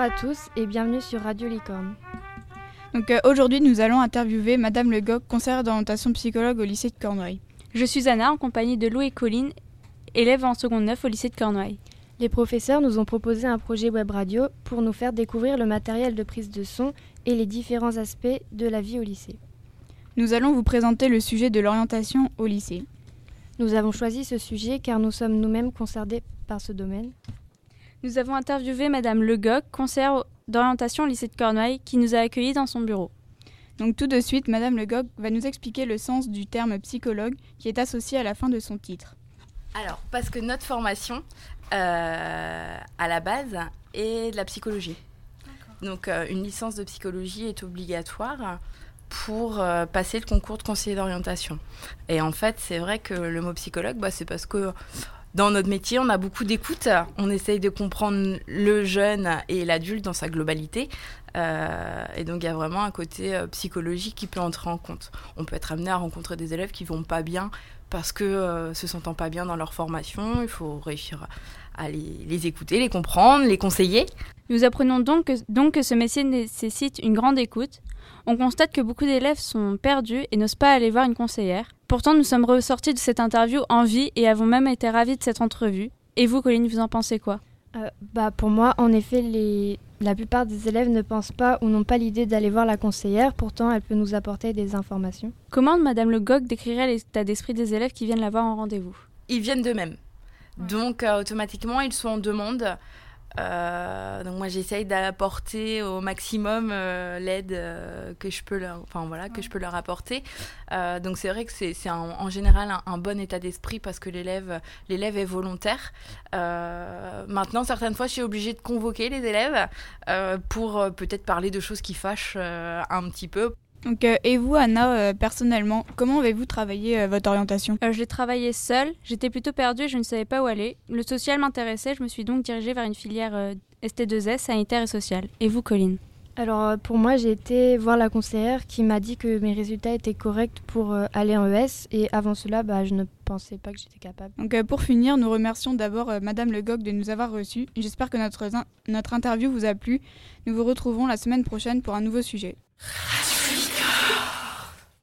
à tous et bienvenue sur Radio Licorne. Donc euh, aujourd'hui, nous allons interviewer Madame Le Goc, conseillère d'orientation psychologue au lycée de Cornouailles. Je suis Anna en compagnie de Lou et Colline, élèves en seconde 9 au lycée de Cornouailles. Les professeurs nous ont proposé un projet web radio pour nous faire découvrir le matériel de prise de son et les différents aspects de la vie au lycée. Nous allons vous présenter le sujet de l'orientation au lycée. Nous avons choisi ce sujet car nous sommes nous-mêmes concernés par ce domaine. Nous avons interviewé Madame Le Goc, conseillère d'orientation au lycée de Cornouailles, qui nous a accueillis dans son bureau. Donc tout de suite, Madame Le Goc va nous expliquer le sens du terme psychologue qui est associé à la fin de son titre. Alors, parce que notre formation, euh, à la base, est de la psychologie. Donc, euh, une licence de psychologie est obligatoire pour euh, passer le concours de conseiller d'orientation. Et en fait, c'est vrai que le mot psychologue, bah, c'est parce que dans notre métier, on a beaucoup d'écoute. On essaye de comprendre le jeune et l'adulte dans sa globalité. Euh, et donc, il y a vraiment un côté euh, psychologique qui peut entrer en compte. On peut être amené à rencontrer des élèves qui vont pas bien parce que se sentant pas bien dans leur formation. Il faut réussir à les, écouter, les comprendre, les conseiller. Nous apprenons donc que ce métier nécessite une grande écoute. On constate que beaucoup d'élèves sont perdus et n'osent pas aller voir une conseillère. Pourtant, nous sommes ressortis de cette interview en vie et avons même été ravis de cette entrevue. Et vous, Colline, vous en pensez quoi? Euh, bah, pour moi, en effet, les... la plupart des élèves ne pensent pas ou n'ont pas l'idée d'aller voir la conseillère. Pourtant, elle peut nous apporter des informations. Comment Madame Le Goc décrirait l'état d'esprit des élèves qui viennent la voir en rendez-vous? Ils viennent d'eux-mêmes. Donc, euh, automatiquement, ils sont en demande. Euh, donc moi j'essaye d'apporter au maximum euh, l'aide euh, que je peux leur enfin voilà que je peux leur apporter. Donc c'est vrai que c'est en général un, un bon état d'esprit parce que l'élève l'élève est volontaire. Maintenant certaines fois je suis obligée de convoquer les élèves pour peut-être parler de choses qui fâchent un petit peu Donc, euh, et vous, Anna, euh, personnellement, comment avez-vous travaillé euh, votre orientation Euh, Je l'ai travaillé seule, j'étais plutôt perdue et je ne savais pas où aller. Le social m'intéressait, je me suis donc dirigée vers une filière euh, ST2S, sanitaire et sociale. Et vous, Colline? Alors, pour moi, j'ai été voir la conseillère qui m'a dit que mes résultats étaient corrects pour euh, aller en ES. Et avant cela, bah, je ne pensais pas que j'étais capable. Donc euh, pour finir, nous remercions d'abord euh, Madame Le Goc de nous avoir reçus. J'espère que notre, notre interview vous a plu. Nous vous retrouverons la semaine prochaine pour un nouveau sujet.